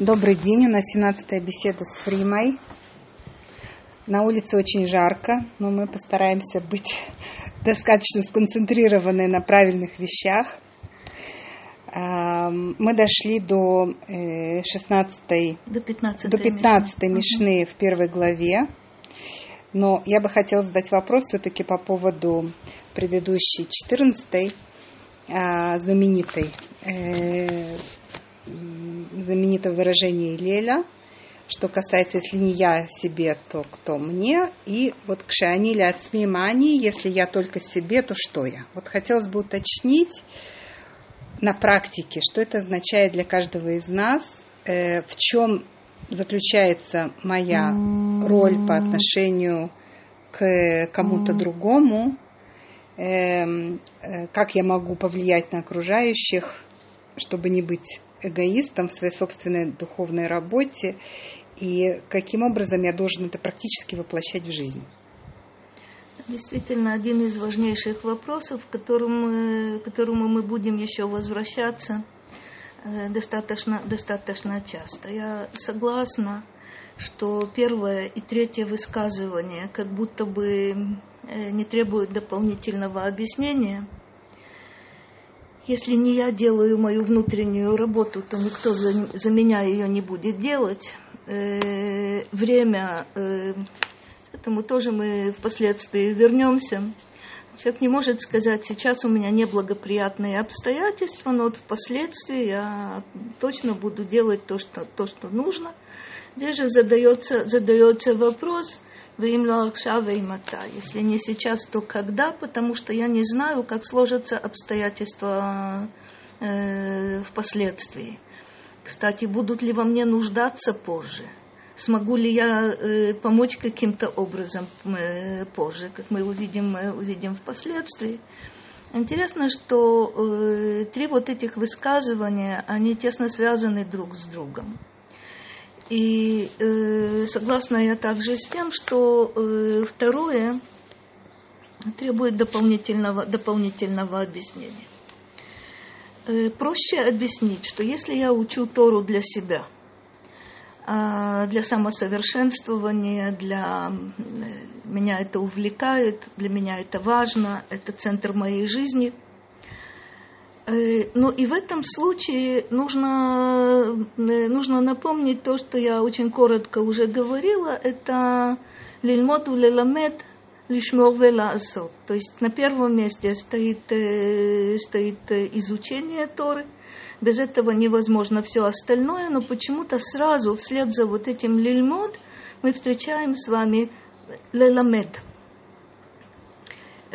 Добрый день, у нас 17-я беседа с Фримой. На улице очень жарко, но мы постараемся быть достаточно сконцентрированы на правильных вещах. Мы дошли до 16 до 15 до 15 мишны в первой главе. Но я бы хотела задать вопрос все-таки по поводу предыдущей 14 знаменитой э, знаменитое выражение Леля, что касается, если не я себе, то кто мне, и вот кшани или отсмимани, если я только себе, то что я. Вот хотелось бы уточнить на практике, что это означает для каждого из нас, э, в чем заключается моя роль по отношению к кому-то другому, эм, э, как я могу повлиять на окружающих, чтобы не быть эгоистом в своей собственной духовной работе и каким образом я должен это практически воплощать в жизнь. Действительно, один из важнейших вопросов, к которому, к которому мы будем еще возвращаться э, достаточно, достаточно часто. Я согласна, что первое и третье высказывание как будто бы э, не требуют дополнительного объяснения – если не я делаю мою внутреннюю работу, то никто за, за меня ее не будет делать. Э, время, э, к этому тоже мы впоследствии вернемся. Человек не может сказать, сейчас у меня неблагоприятные обстоятельства, но вот впоследствии я точно буду делать то, что, то, что нужно. Здесь же задается, задается вопрос – если не сейчас, то когда? Потому что я не знаю, как сложатся обстоятельства э, впоследствии. Кстати, будут ли во мне нуждаться позже? Смогу ли я э, помочь каким-то образом э, позже, как мы увидим, мы увидим впоследствии? Интересно, что э, три вот этих высказывания, они тесно связаны друг с другом. И э, согласна я также с тем, что э, второе требует дополнительного, дополнительного объяснения. Э, проще объяснить, что если я учу Тору для себя, э, для самосовершенствования, для э, меня это увлекает, для меня это важно, это центр моей жизни – но и в этом случае нужно, э, нужно напомнить то, что я очень коротко уже говорила, это лильмот леламед лишмор веласот. То есть на первом месте стоит, э, стоит изучение Торы. Без этого невозможно все остальное, но почему-то сразу вслед за вот этим лильмот мы встречаем с вами леламед – Э,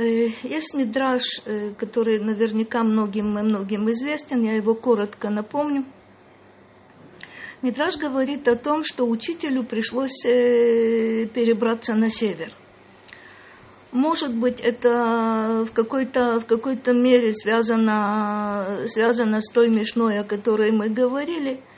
есть мидраж, э, который наверняка многим, многим известен, я его коротко напомню. Мидраж говорит о том, что учителю пришлось э, перебраться на север. Может быть, это в какой-то, в какой-то мере связано, связано с той мешной, о которой мы говорили – Э,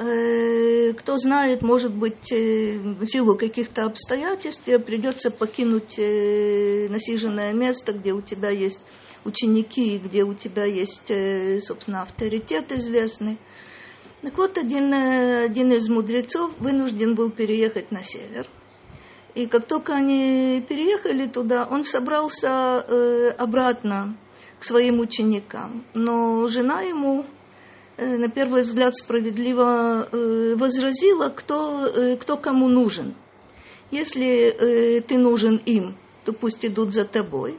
кто знает, может быть, э, в силу каких-то обстоятельств тебе придется покинуть э, насиженное место, где у тебя есть ученики, где у тебя есть, собственно, авторитет известный. Так вот, один, один из мудрецов вынужден был переехать на север. И как только они переехали туда, он собрался обратно к своим ученикам. Но жена ему Э, на первый взгляд справедливо э, возразила, кто, э, кто кому нужен. Если ты нужен им, то пусть идут за тобой.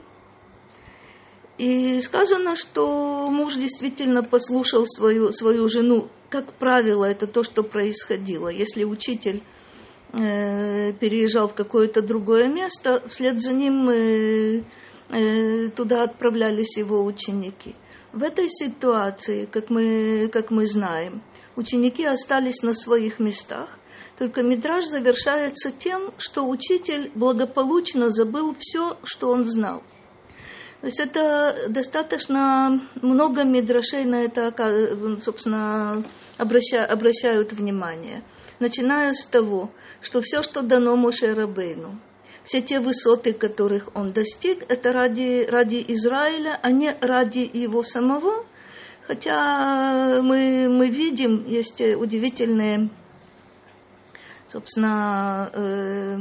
И сказано, что муж действительно послушал свою, свою жену. Как правило, это то, что происходило. Если учитель э, переезжал в какое-то другое место, вслед за ним э, э, туда отправлялись его ученики. В этой ситуации, как мы, как мы знаем, ученики остались на своих местах, только Мидраж завершается тем, что учитель благополучно забыл все, что он знал. То есть это достаточно много мидрашей на это, собственно, обраща, обращают внимание. Начиная с того, что все, что дано Моше Рабейну, все те высоты, которых он достиг, это ради, ради Израиля, а не ради его самого. Хотя мы, мы видим, есть удивительные, собственно, э,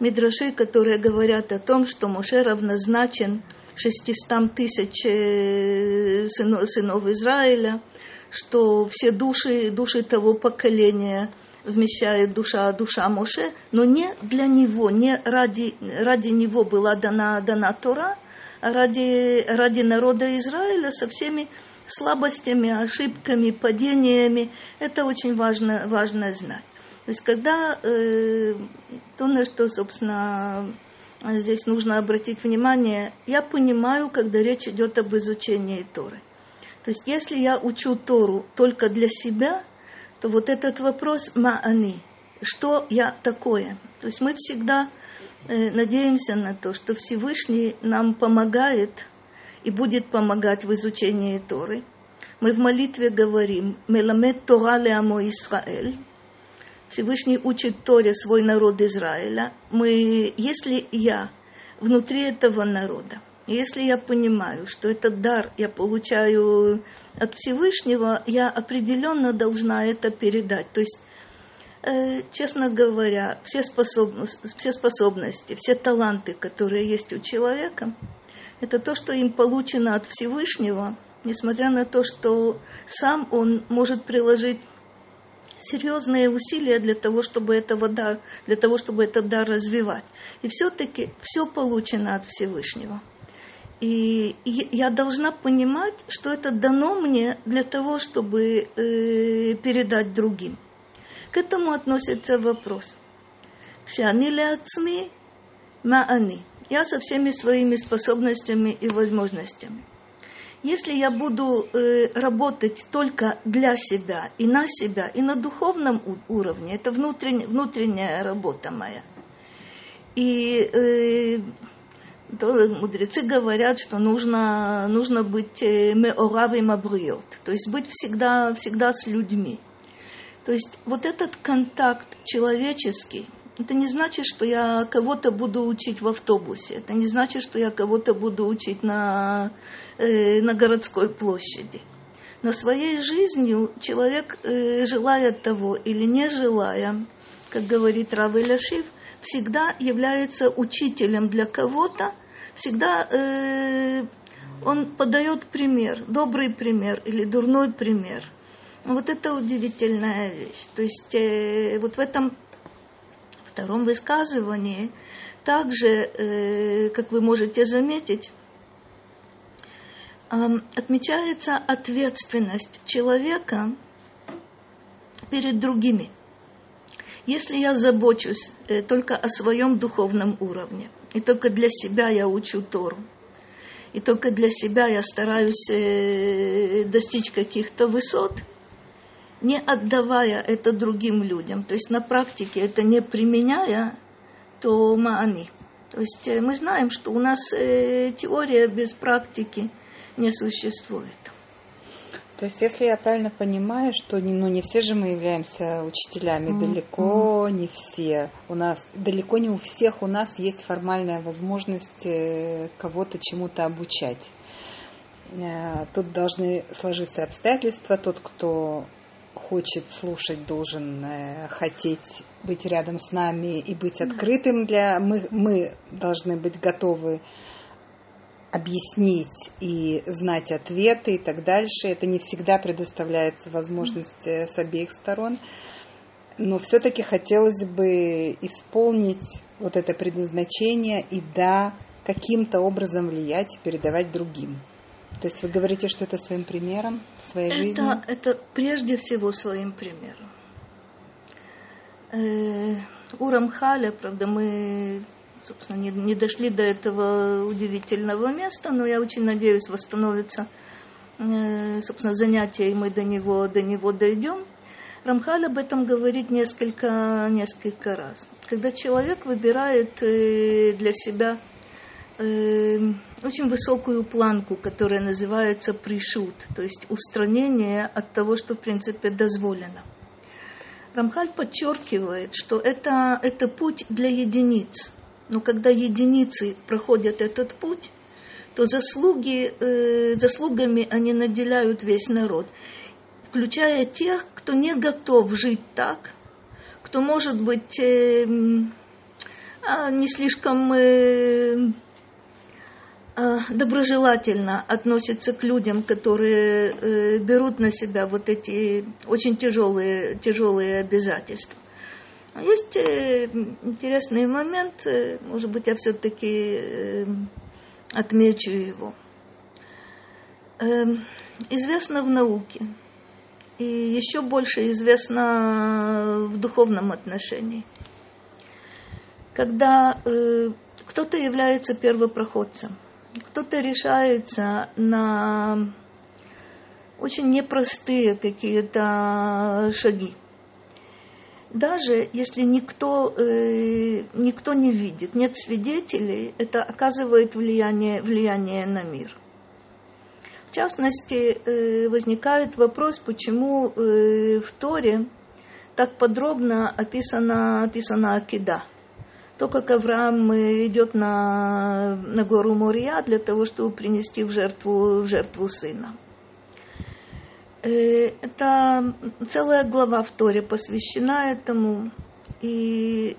мидраши, которые говорят о том, что Моше равнозначен 600 тысяч э, сынов, сынов Израиля, что все души, души того поколения вмещает душа, душа Моше, но не для него, не ради, ради него была дана, дана Тора, а ради, ради народа Израиля со всеми слабостями, ошибками, падениями. Это очень важно, важно знать. То есть, когда э, то, на что, собственно, здесь нужно обратить внимание, я понимаю, когда речь идет об изучении Торы. То есть, если я учу Тору только для себя, то вот этот вопрос «ма'ани» – что я такое? То есть мы всегда э, надеемся на то, что Всевышний нам помогает и будет помогать в изучении Торы. Мы в молитве говорим «Меламет Тора леамо Исраэль» Всевышний учит Торе свой народ Израиля. Мы, если я внутри этого народа, если я понимаю, что этот дар я получаю от Всевышнего, я определенно должна это передать. То есть, э, честно говоря, все способности, все способности, все таланты, которые есть у человека, это то, что им получено от Всевышнего, несмотря на то, что сам он может приложить серьезные усилия для того, чтобы этого дар, для того, чтобы этот дар развивать. И все-таки все получено от Всевышнего. И, я должна понимать, что это дано мне для того, чтобы э, передать другим. К этому относится вопрос. Шани ацми маани. Я со всеми своими способностями и возможностями. Если я буду э, работать только для себя и на себя, и на духовном уровне, это внутренняя, внутренняя работа моя. И э, то мудрецы говорят, что нужно, нужно быть э, меоравым абриот, то есть быть всегда, всегда с людьми. То есть вот этот контакт человеческий, это не значит, что я кого-то буду учить в автобусе, это не значит, что я кого-то буду учить на, э, на городской площади. Но своей жизнью человек, э, желая того или не желая, как говорит Рав Иляшив, всегда является учителем для кого-то, всегда э, он подает пример, добрый пример или дурной пример. Вот это удивительная вещь. То есть э, вот в этом втором высказывании также, э, как вы можете заметить, э, отмечается ответственность человека перед другими. Если я забочусь э, только о своем духовном уровне, и только для себя я учу Тору. И только для себя я стараюсь э, достичь каких-то высот, не отдавая это другим людям. То есть на практике это не применяя, то маани. То есть э, мы знаем, что у нас э, теория без практики не существует. То есть, если я правильно понимаю, что ну, не все же мы являемся учителями, mm-hmm. далеко не все. У нас, далеко не у всех у нас есть формальная возможность э, кого-то чему-то обучать. Э, тут должны сложиться обстоятельства. Тот, кто хочет слушать, должен э, хотеть быть рядом с нами и быть открытым для... Мы, мы должны быть готовы объяснить и знать ответы и так дальше. Это не всегда предоставляется возможность э, с обеих сторон. Но все-таки хотелось бы исполнить вот это предназначение и да, каким-то образом влиять и передавать другим. То есть вы говорите, что это своим примером, своей это? Это прежде всего своим примером. Э, у Рамхаля, правда, мы собственно, не, не дошли до этого удивительного места, но я очень надеюсь, восстановится, э, собственно, занятие, и мы до него, до него дойдем. Рамхаль об этом говорит несколько, несколько раз. Когда человек выбирает э, для себя э, очень высокую планку, которая называется пришут, то есть устранение от того, что в принципе дозволено. Рамхаль подчеркивает, что это, это путь для единиц – но когда единицы проходят этот путь, то заслуги, э, заслугами они наделяют весь народ, включая тех, кто не готов жить так, кто, может быть, э, э, не слишком э, э, доброжелательно относится к людям, которые э, берут на себя вот эти очень тяжелые, тяжелые обязательства. А есть э, интересный момент, э, может быть, я все-таки э, отмечу его. Эм, известно в науке, и еще больше известно в духовном отношении. Когда кто-то является первопроходцем, кто-то решается на очень непростые какие-то шаги – даже если никто, э, никто не видит, нет свидетелей, это оказывает влияние, влияние на мир. В частности, э, возникает вопрос, почему э, в Торе так подробно описана, описана Акида. То, как Авраам идет на, на гору Мория для того, чтобы принести в жертву, в жертву сына. Э, это целая глава в Торе посвящена этому. И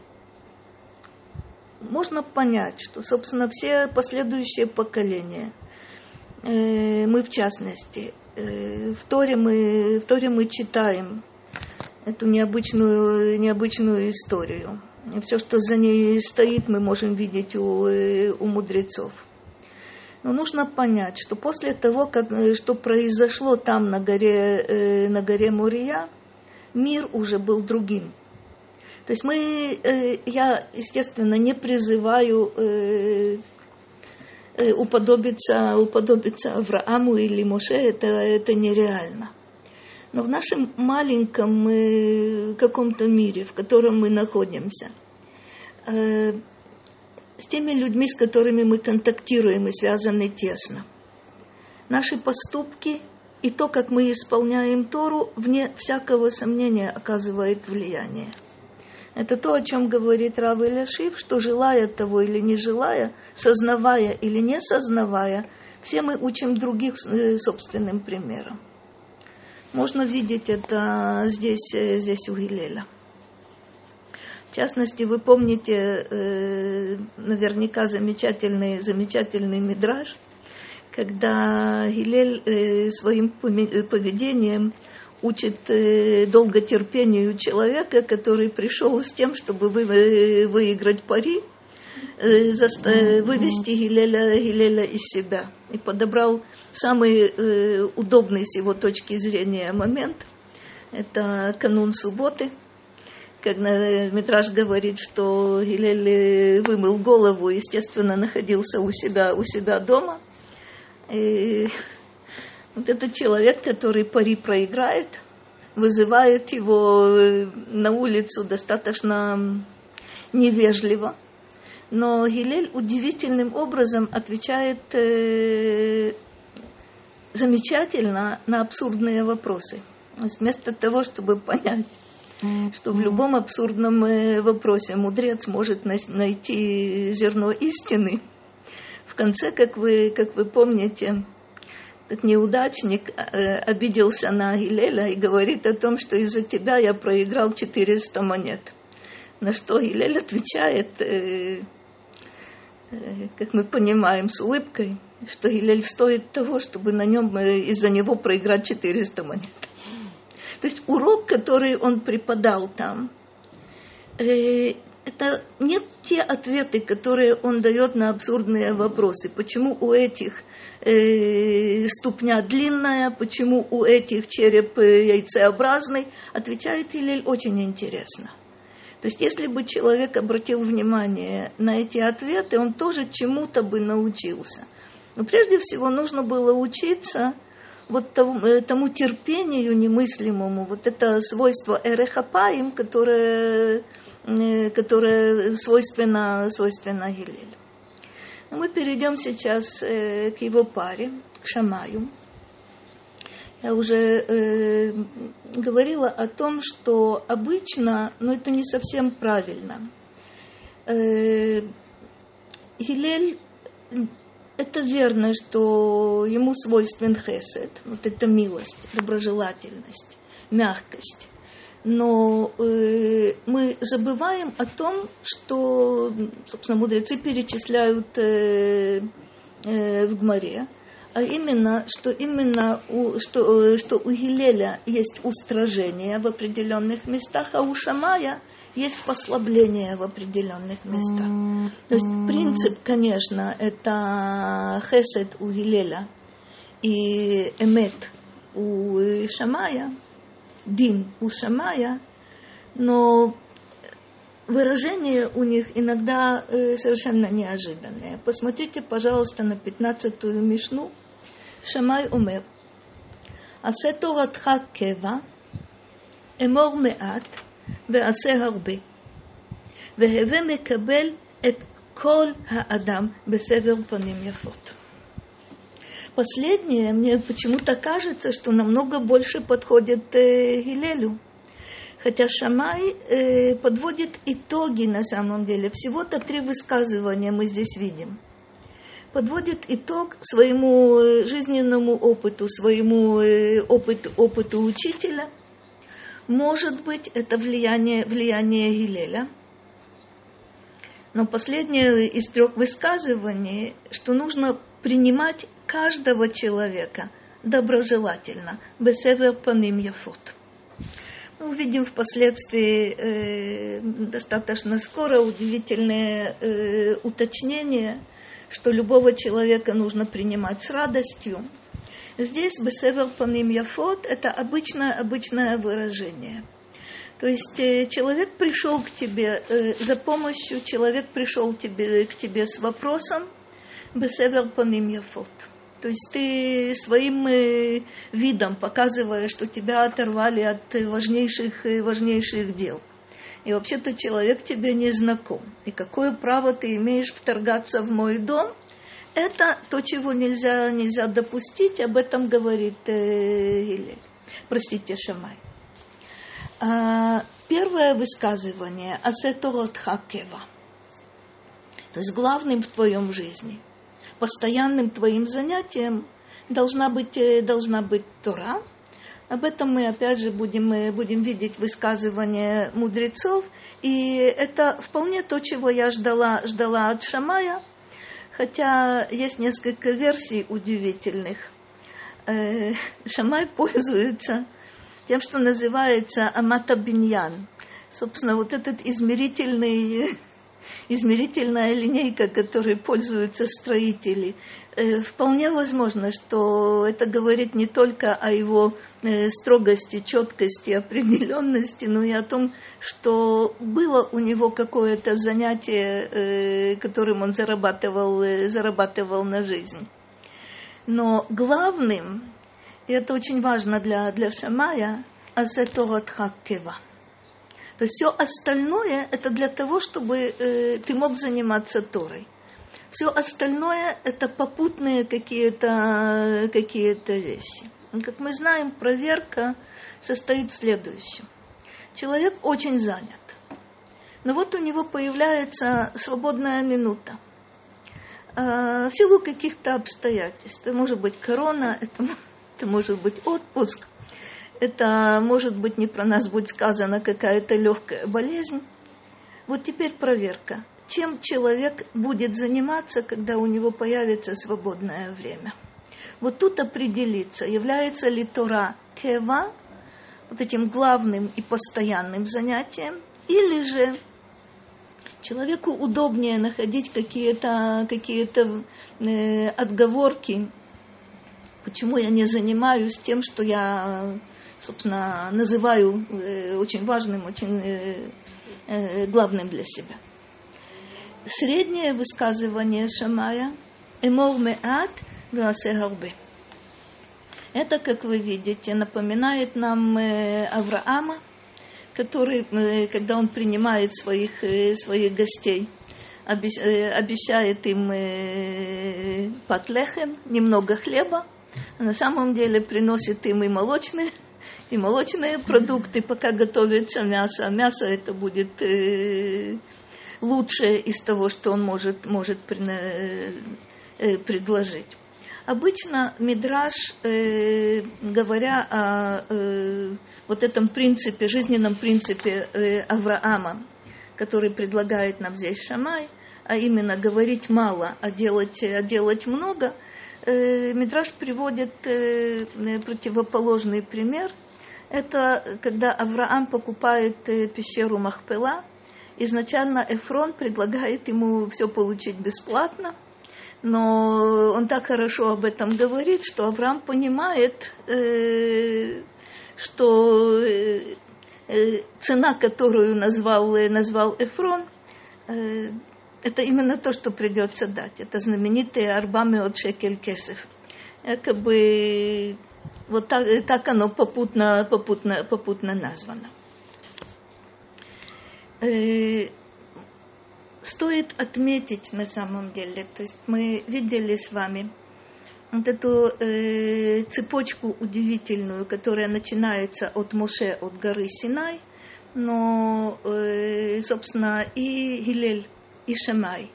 можно понять, что, собственно, все последующие поколения, э, мы в частности, э, в Торе мы, в Торе мы читаем эту необычную, необычную историю. И все, что за ней стоит, мы можем видеть у, у мудрецов. Но нужно понять, что после того, как, э, что произошло там на горе, э, на горе Мурия, мир уже был другим. То есть мы, э, я, естественно, не призываю уподобиться, уподобиться Аврааму или Моше, это, это нереально. Но в нашем маленьком каком-то мире, в котором мы находимся, с теми людьми, с которыми мы контактируем и связаны тесно. Наши поступки и то, как мы исполняем Тору, вне всякого сомнения оказывает влияние. Это то, о чем говорит Рав Иляшив, что желая того или не желая, сознавая или не сознавая, все мы учим других э, собственным примером. Можно видеть это здесь, э, здесь у Гилеля. В частности, вы помните э, наверняка замечательный, замечательный мидраж, когда Гилель э, своим поведением учит э, долготерпению человека, который пришел с тем, чтобы вы, э, выиграть пари, э, за, э, вывести Гилеля, Гилеля из себя. И подобрал самый э, удобный с его точки зрения момент. Это канун субботы – когда Митраж говорит, что Гилель вымыл голову, естественно, находился у себя, у себя дома. И вот этот человек, который пари проиграет, вызывает его на улицу достаточно невежливо. Но Гилель удивительным образом отвечает э, замечательно на абсурдные вопросы. Вместо того, чтобы понять, что в любом абсурдном э, вопросе мудрец может найти зерно истины. В конце, как вы, как вы помните, этот неудачник э, обиделся на Гилеля и говорит о том, что из-за тебя я проиграл 400 монет. На что Гилель отвечает, э, как мы понимаем, с улыбкой, что Гилель стоит того, чтобы на нем из-за него проиграть 400 монет. То есть урок, который он преподал там, э, это не те ответы, которые он дает на абсурдные вопросы. Почему у этих э, ступня длинная, почему у этих череп э, яйцеобразный, отвечает Илель очень интересно. То есть, если бы человек обратил внимание на эти ответы, он тоже чему-то бы научился. Но прежде всего нужно было учиться – вот тому, э, тому терпению немыслимому, вот это свойство эрехапаим, которое, э, которое свойственно, свойственно Гилелю. Мы перейдем сейчас э, к его паре, к Шамаю. Я уже э, говорила о том, что обычно, но это не совсем правильно. Э, Гилель это верно, что ему свойствен хесед, вот эта милость, доброжелательность, мягкость. Но э, мы забываем о том, что, собственно, мудрецы перечисляют э, э, в Гмаре, а именно, что именно у, что, э, что у Гилеля есть устражение в определенных местах, а у Шамая есть послабление в определенных местах. То есть м-м. принцип, конечно, это хесед у Гилеля и эмет у Шамая, дин у Шамая, но выражения у них иногда э, совершенно неожиданные. Посмотрите, пожалуйста, на пятнадцатую Мишну. Шамай умер. Асету Радха Кева, Эмор Меат – ועשה הרבה. והווה מקבל את כל האדם בסבר פנים יפות. Последнее мне почему-то кажется, что намного больше подходит э, Гилелю. Хотя Шамай э, подводит итоги на самом деле. Всего-то три высказывания мы здесь видим. Подводит итог своему э, жизненному опыту, своему э, опыту, опыту учителя. может быть, это влияние, влияние Гилеля. Но последнее из трех высказываний, что нужно принимать каждого человека доброжелательно, бесевер паним яфот. Мы увидим впоследствии э, достаточно скоро удивительные э, уточнения, что любого человека нужно принимать с радостью. Здесь бесевер паним яфот – это обычное, обычное выражение. То есть э, человек пришел к тебе э, за помощью, человек пришел тебе, к тебе с вопросом бесевер паним яфот – то есть ты своим э, видом показываешь, что тебя оторвали от важнейших, э, важнейших дел. И вообще-то человек тебе не знаком. И какое право ты имеешь вторгаться в мой дом? Это то, чего нельзя, нельзя допустить, об этом говорит э, Гилель. Простите, Шамай. А, первое высказывание «Асеторот хакева». То есть главным в твоем жизни – постоянным твоим занятием должна быть, э, должна быть Тора. Об этом мы опять же будем, мы э, будем видеть высказывания мудрецов. И это вполне то, чего я ждала, ждала от Шамая. Хотя есть несколько версий удивительных. Э, Шамай пользуется тем, что называется аматабиньян. Собственно, вот этот измерительный измерительная линейка, которой пользуются строители. Э, вполне возможно, что это говорит не только о его э, строгости, четкости, определенности, но и о том, что было у него какое-то занятие, э, которым он зарабатывал, зарабатывал на жизнь. Но главным, и это очень важно для, для Шамая, азеторот хаккева – то есть все остальное это для того, чтобы э, ты мог заниматься Торой. Все остальное это попутные какие-то какие вещи. Как мы знаем, проверка состоит в следующем. Человек очень занят. Но вот у него появляется свободная минута. А, в силу каких-то обстоятельств. Это может быть корона, это, это может быть отпуск, это, может быть, не про нас будет сказано какая-то легкая болезнь. Вот теперь проверка. Чем человек будет заниматься, когда у него появится свободное время? Вот тут определиться, является ли Тора Кева вот этим главным и постоянным занятием, или же человеку удобнее находить какие-то какие э, отговорки, почему я не занимаюсь тем, что я собственно, называю э, очень важным, очень э, э, главным для себя. Среднее высказывание Шамая «Эмор меат гласе гарбе». Это, как вы видите, напоминает нам Авраама, который, когда он принимает своих, своих гостей, обещает им патлехем, немного хлеба, а на самом деле приносит им и молочные и молочные продукты, пока готовится мясо. Мясо это будет э, лучшее из того, что он может, может э, предложить. Обычно Мидраш, э, говоря о э, вот этом принципе, жизненном принципе э, Авраама, который предлагает нам здесь Шамай, а именно говорить мало, а делать, а делать много, э, Мидраш приводит э, противоположный пример. Это когда Авраам покупает э, пещеру Махпела, изначально Эфрон предлагает ему все получить бесплатно – но он так хорошо об этом говорит, что Авраам понимает, э, что э, цена, которую назвал, назвал Эфрон, это именно то, что придется дать. Это знаменитые Арбами от Шекель Кесев. Якобы вот так, так оно попутно, попутно, попутно названо. Э, стоит отметить на самом деле, то есть мы видели с вами вот эту э, цепочку удивительную, которая начинается от Моше, от горы Синай, но, э, собственно, и Гилель, и Шамай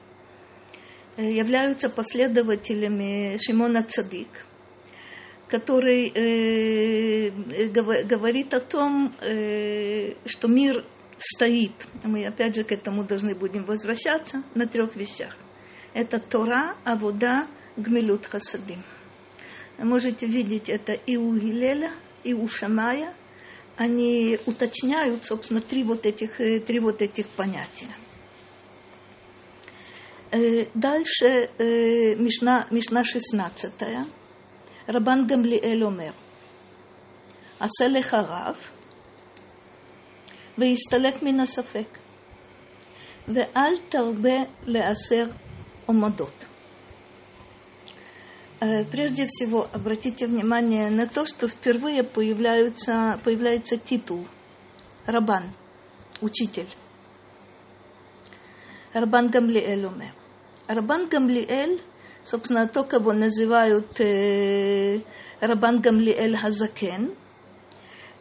э, являются последователями Шимона Цадик, который э, говорит о том, э, что мир стоит, мы опять же к этому должны будем возвращаться, на трех вещах. Это Тора, Авода, Гмилют Хасадим. Можете видеть это и у Гилеля, и у Шамая. Они уточняют, собственно, три вот этих, э, три вот этих понятия. Э, дальше э, Мишна, Мишна 16. Рабан Гамлиэль омер. Аселе харав – ויסתלק מן הספק. ואל תרבה לעשר עומדות. Прежде всего, обратите внимание на то, что впервые появляется, появляется титул Рабан, учитель. Рабан Гамлиэль умер. Рабан Гамлиэль, собственно, то, кого называют э, Рабан Гамлиэль Хазакен –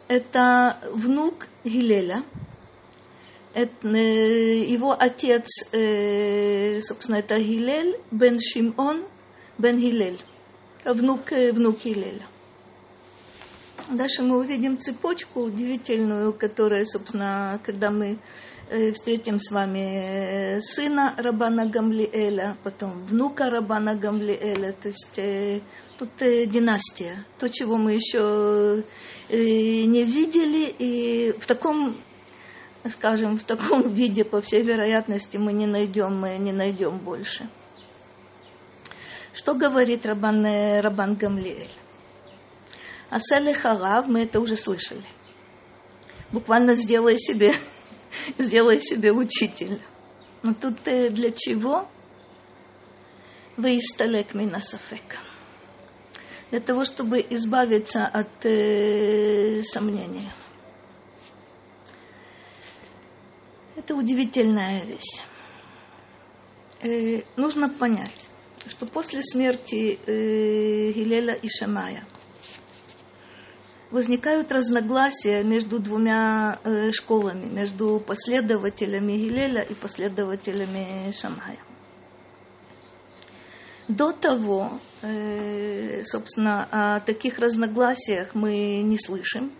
это внук Гилеля. Это, его отец, собственно, это Гилель бен Шимон бен Гилель, внук, внук Гилеля. Дальше мы увидим цепочку удивительную, которая, собственно, когда мы встретим с вами сына Рабана Гамлиэля, потом внука Рабана Гамлиэля, то есть тут династия, то, чего мы еще не видели, и в таком, скажем, в таком виде, по всей вероятности, мы не найдем, мы не найдем больше. Что говорит Рабан, Рабан Гамлиэль? Аселе Харав, мы это уже слышали. Буквально сделай себе, сделай себе учителя. Но тут для чего? Вы исталек минасафека для того, чтобы избавиться от э, сомнения. Это удивительная вещь. Э, нужно понять, что после смерти э, Гилеля и Шамая возникают разногласия между двумя э, школами, между последователями Гилеля и последователями Шамая. До того, э, собственно, о таких разногласиях мы не слышим.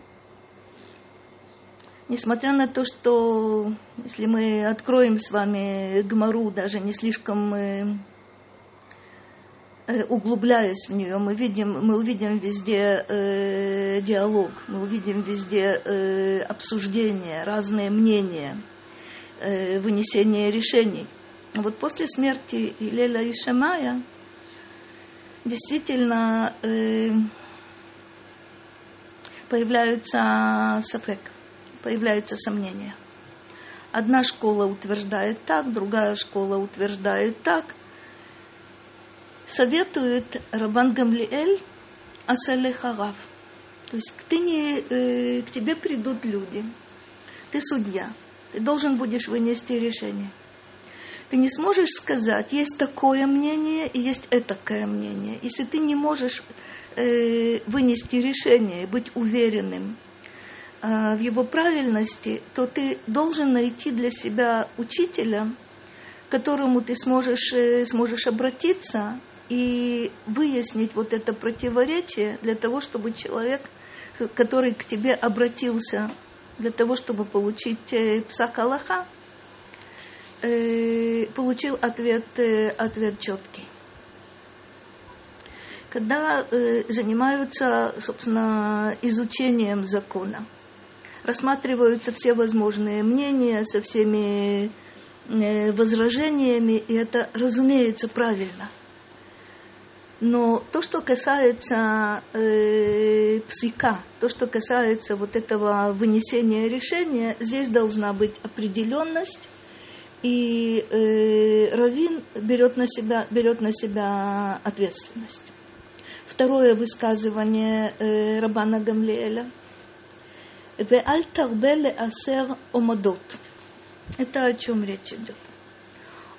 Несмотря на то, что если мы откроем с вами Гмару, даже не слишком э, углубляясь в нее, мы, видим, мы увидим везде э, диалог, мы увидим везде э, обсуждения, разные мнения, э, вынесение решений. Вот после смерти Илеля и действительно э, появляются сафек, появляются сомнения. Одна школа утверждает так, другая школа утверждает так. Советует Рабан Гамлиэль Асале. То есть ты не, э, к тебе придут люди, ты судья, ты должен будешь вынести решение – ты не сможешь сказать, есть такое мнение и есть этакое мнение. Если ты не можешь э, вынести решение, быть уверенным э, в его правильности, то ты должен найти для себя учителя, к которому ты сможешь, э, сможешь обратиться и выяснить вот это противоречие для того, чтобы человек, который к тебе обратился для того, чтобы получить э, псак Аллаха, э, получил ответ, э, ответ четкий. Когда занимаются, собственно, изучением закона, рассматриваются все возможные мнения со всеми возражениями, и это, разумеется, правильно – но то, что касается э, псика, то, что касается вот этого вынесения решения, здесь должна быть определенность, и э, Равин берет на себя, берет на себя ответственность. Второе высказывание э, Рабана Гамлиэля. «Ве'аль тарбеле асер омадот». Это о чем речь идет?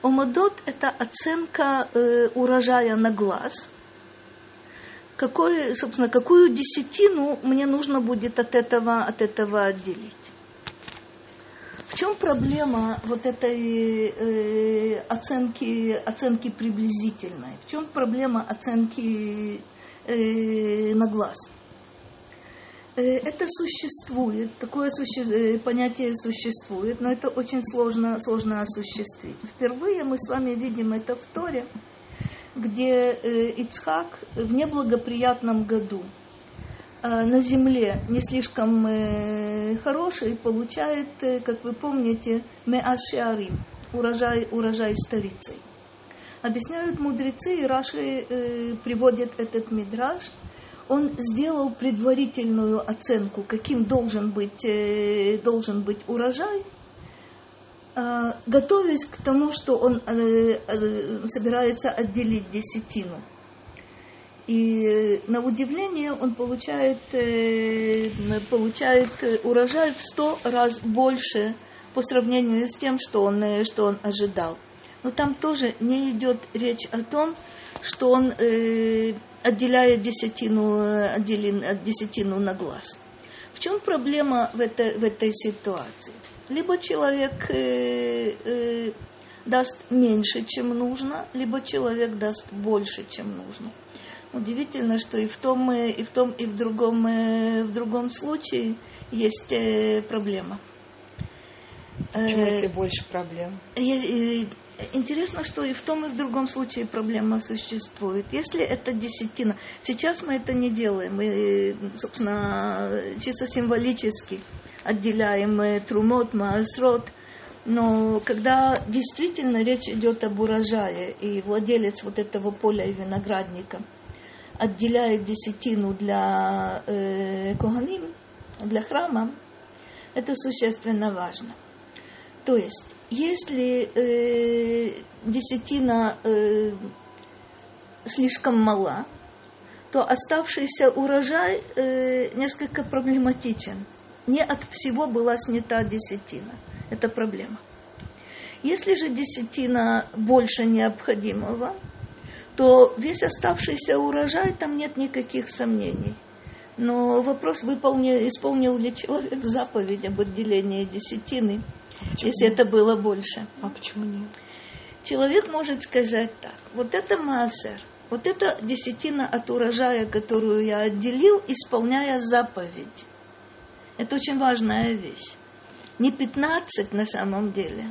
Омадот – это оценка э, урожая на глаз. Какой, собственно, какую десятину мне нужно будет от этого, от этого отделить? В чем проблема вот этой э, оценки, оценки приблизительной? В чем проблема оценки э, на глаз? Э, это существует, такое суще... Э, понятие существует, но это очень сложно, сложно осуществить. Впервые мы с вами видим это в Торе, где э, Ицхак в неблагоприятном году на земле не слишком хороший получает, как вы помните, меашиарим, урожай, урожай старицей. Объясняют мудрецы, и Раши приводят этот мидраж – он сделал предварительную оценку, каким должен быть, э, должен быть урожай, э, готовясь к тому, что он э, собирается отделить десятину. И на удивление он получает, получает урожай в сто раз больше по сравнению с тем, что он, что он ожидал. Но там тоже не идет речь о том, что он отделяя десятину, отделин, десятину на глаз. В чем проблема в этой, в этой ситуации? Либо человек э, э, даст меньше, чем нужно, либо человек даст больше, чем нужно. Удивительно, что и в том, э, и в том, и в другом, э, в другом случае есть э, проблема. Почему, если больше проблем? Интересно, что и в том, и в другом случае проблема существует. Если это десятина, сейчас мы это не делаем, мы, собственно, чисто символически отделяем трумот, маасрот, но когда действительно речь идет об урожае, и владелец вот этого поля и виноградника отделяет десятину для э, коганим, для храма, это существенно важно. То есть если э, десятина э, слишком мала, то оставшийся урожай э, несколько проблематичен. Не от всего была снята десятина. Это проблема. Если же десятина больше необходимого, то весь оставшийся урожай, там нет никаких сомнений. Но вопрос, выполнил, исполнил ли человек заповедь об отделении десятины – Почему если это было больше. А почему нет? Человек может сказать так. Вот это массер, вот это десятина от урожая, которую я отделил, исполняя заповедь. Это очень важная вещь. Не 15 на самом деле,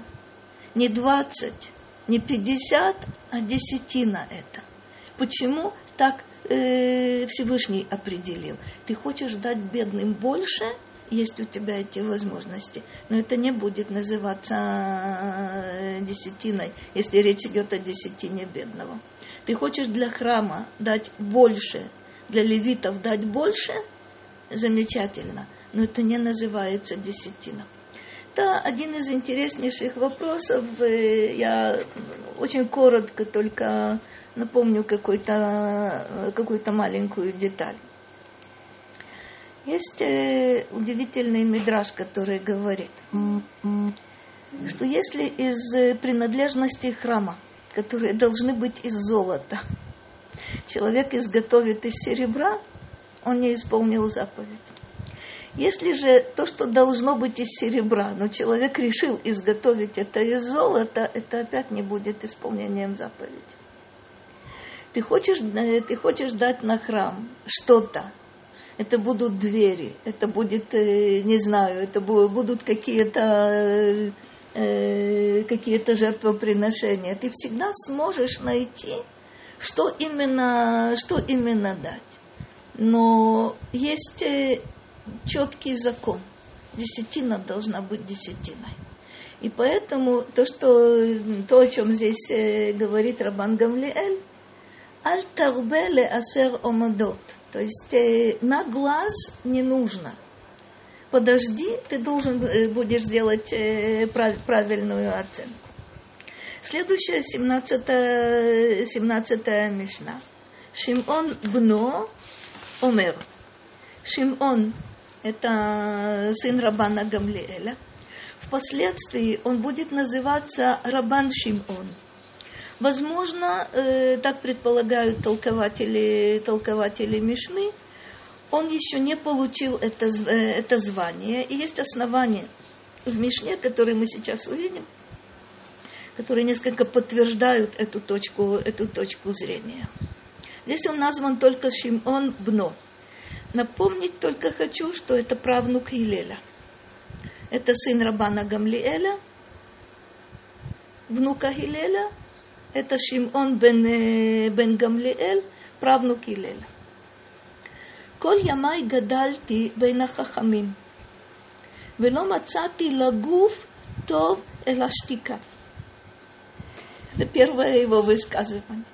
не 20, не 50, а десятина это. Почему так э, Всевышний определил? Ты хочешь дать бедным больше – есть у тебя эти возможности. Но это не будет называться э, десятиной, если речь идет о десятине бедного. Ты хочешь для храма дать больше, для левитов дать больше, замечательно, но это не называется десятина. Это один из интереснейших вопросов. Э, я очень коротко только напомню какую-то какую маленькую деталь. Есть э, удивительный мидраж, который говорит, что если из э, принадлежностей храма, которые должны быть из золота, человек изготовит из серебра, он не исполнил заповедь. Если же то, что должно быть из серебра, но человек решил изготовить это из золота, это опять не будет исполнением заповеди. Ты хочешь, э, ты хочешь дать на храм что-то, это будут двери, это будет, э, не знаю, это будут какие-то э, какие-то жертвоприношения. Ты всегда сможешь найти, что именно, что именно дать. Но есть четкий закон. Десятина должна быть десятиной. И поэтому то, что, то о чем здесь говорит Рабан Гамлиэль, аль тарбеле асер омадот. То есть э, на глаз не нужно. Подожди, ты должен э, будешь сделать э, прав, правильную оценку. Следующая, 17, 17 Мишна. Шимон бно омер. Шимон – это сын Рабана Гамлиэля. Впоследствии он будет называться Рабан Шимон – Возможно, э, так предполагают толкователи, толкователи Мишны, он еще не получил это, э, это звание. И есть основания в Мишне, которые мы сейчас увидим, которые несколько подтверждают эту точку, эту точку зрения. Здесь он назван только Шимон Бно. Напомнить только хочу, что это правнук Илеля. Это сын Рабана Гамлиэля, внука Хилеля, это Шимон бен, бен גמליאל, правнук הלל. כל ימיי גדלתי בין החכמים, ולא מצאתי לגוף טוב אלא שתיקה. Это первое его высказывание.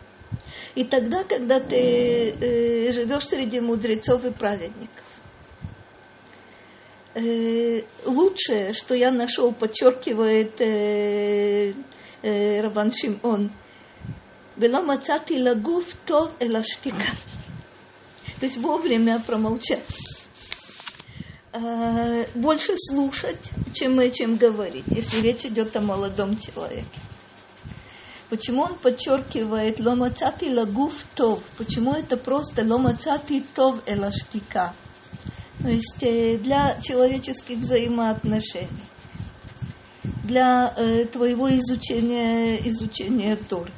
И тогда, когда ты э, живешь среди мудрецов и праведников, э, лучшее, что я нашел, подчеркивает э, э, Рабан Шимон, ולא מצאתי לגוף טוב אלא שתיקה. То есть вовремя промолчать. Больше слушать, чем, чем говорить, если речь идет о молодом человеке. Почему он подчеркивает ломацати лагуф тов? Почему это просто ломацати тов элаштика? То есть для человеческих взаимоотношений, для э, твоего изучения, изучения Торы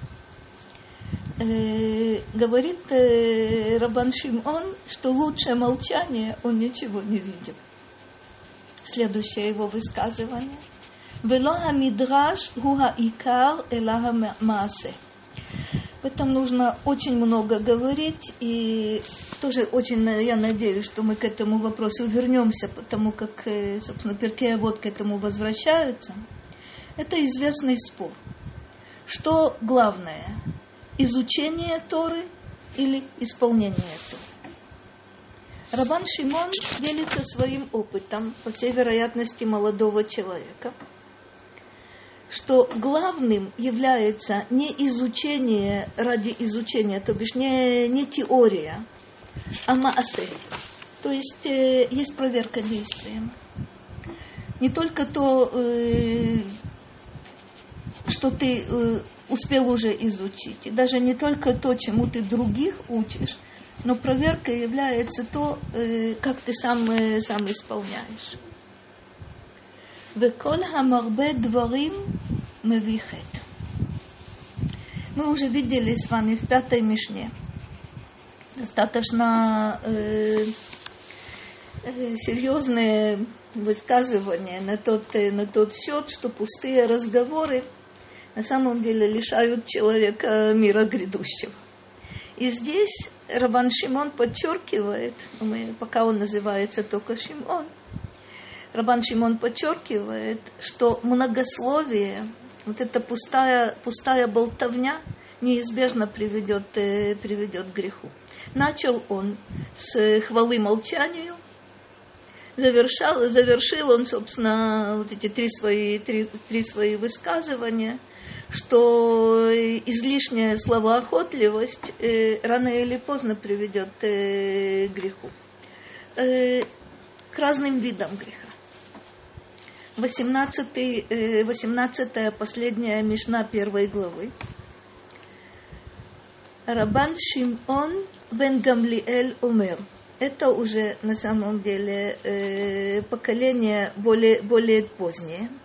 э, говорит э, Рабан Шимон, что лучшее молчание он ничего не видел. Следующее его высказывание. Вело хамидраш гуха икар эла маасе. В этом нужно очень много говорить, и тоже очень я надеюсь, что мы к этому вопросу вернемся, потому как, э, собственно, Перкея вот к этому возвращаются. Это известный спор. Что главное, изучение Торы или исполнение Торы. Рабан Шимон делится своим опытом, по всей вероятности, молодого человека, что главным является не изучение ради изучения, то бишь не, не теория, а маасе. То есть э, есть проверка действием. Не только то, э, что ты э, успел уже изучить. И даже не только то, чему ты других учишь, но проверкой является то, э, как ты сам, э, сам исполняешь. Веколь хамарбе дворим мевихет. Мы уже видели с вами в пятой мишне. Достаточно э, э серьезные высказывания на тот, э, на тот счет, что пустые разговоры – на самом деле лишают человека мира грядущего. И здесь Рабан Шимон подчеркивает, мы, пока он называется только Шимон, Рабан Шимон подчеркивает, что многословие, вот эта пустая, пустая болтовня неизбежно приведет, э, приведет к греху. Начал он с хвалы молчанию, завершал, завершил он, собственно, вот эти три свои, три, три свои высказывания – что излишняя словоохотливость э, рано или поздно приведет э, к греху, э, к разным видам греха. 18, 18 последняя Мишна первой главы. Рабан Шимон бен Гамлиэль умер. Это уже на самом деле поколение более, более позднее –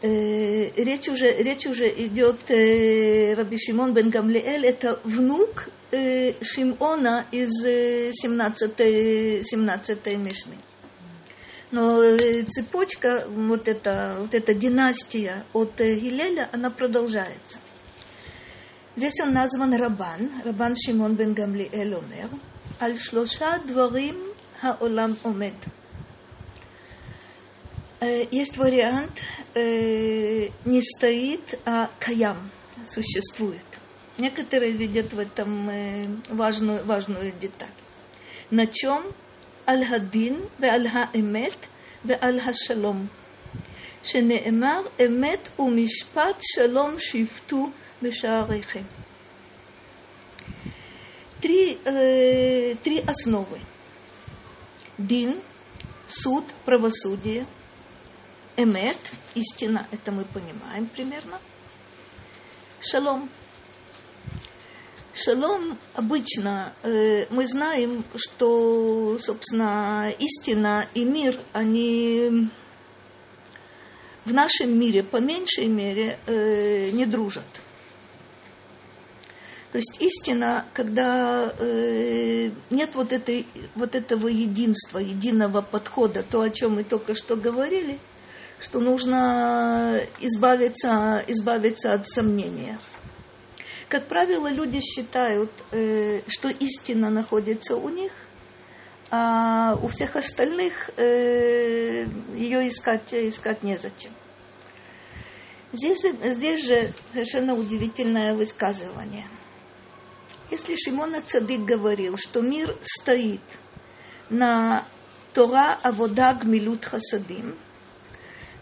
Э, речь, уже, речь уже идет, э, Раби Шимон бен Гамлиэль, это внук э, Шимона из э, 17, 17 Мишны. Но э, цепочка, вот эта, вот эта династия от э, Гилеля, она продолжается. Здесь он назван Рабан, Рабан Шимон бен Гамлиэль Омер, «Аль шлоша дворим хаолам омед». Есть вариант э, не стоит, а каям, существует. Некоторые видят в этом э, важную, важную деталь. На чем? Аль-Хадин, Аль-Хаэмет, Аль-Хашалом. שנאמר אמת ומשפט שלום שפטו בשעריכם. Три, э, три основы. Дин, суд, правосудие – Эмет, истина, это мы понимаем примерно. Шалом. Шалом обычно э, мы знаем, что, собственно, истина и мир, они в нашем мире по меньшей мере э, не дружат. То есть истина, когда э, нет вот, этой, вот этого единства, единого подхода, то, о чем мы только что говорили – что нужно избавиться, избавиться от сомнения. Как правило, люди считают, э, что истина находится у них, а у всех остальных э, ее искать, искать незачем. Здесь, здесь же совершенно удивительное высказывание. Если Шимон Цадык говорил, что мир стоит на Тора Авода Гмилут Хасадим –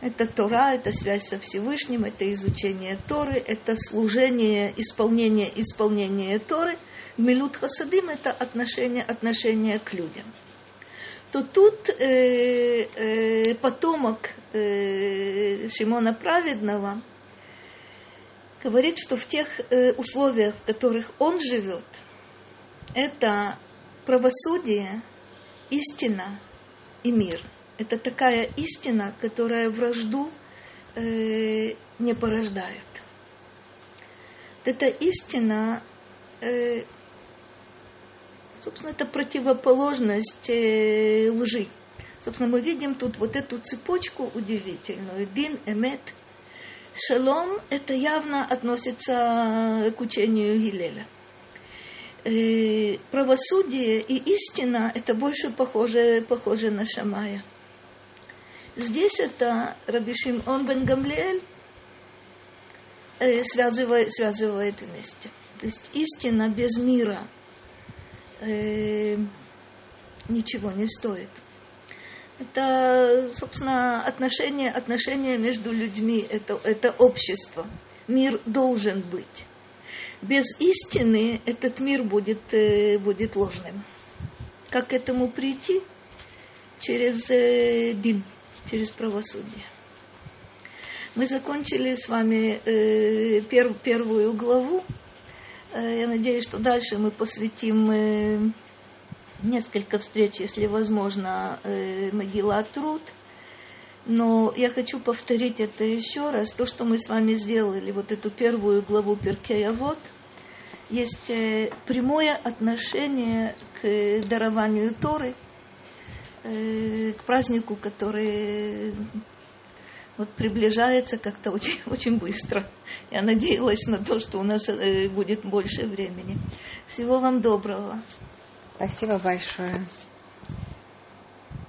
это Тора, это связь со Всевышним, это изучение Торы, это служение, исполнение, исполнение Торы. Милут Хасадим – это отношение, отношение к людям. То тут э, э, потомок э, Шимона Праведного говорит, что в тех э, условиях, в которых он живет, это правосудие, истина и мир – это такая истина, которая вражду э, не порождает. Эта истина, э, собственно, это противоположность э, лжи. Собственно, мы видим тут вот эту цепочку удивительную. Дин, эмет, шалом, это явно относится к учению Гилеля. Э, правосудие и истина, это больше похоже, похоже на Шамая. Здесь это Раби Шимон бен Гамлиэль э, связывает, связывает вместе. То есть истина без мира э, ничего не стоит. Это, собственно, отношения, отношения между людьми, это, это общество. Мир должен быть. Без истины этот мир будет, э, будет ложным. Как к этому прийти? Через э, через правосудие. Мы закончили с вами э, пер, первую главу. Э, я надеюсь, что дальше мы посвятим э, несколько встреч, если возможно, э, Могила Труд. Но я хочу повторить это еще раз. То, что мы с вами сделали, вот эту первую главу Перкея Вот, есть э, прямое отношение к дарованию Торы – Э, к празднику, который вот приближается как-то очень, очень быстро. Я надеялась на то, что у нас э, будет больше времени. Всего вам доброго. Спасибо большое.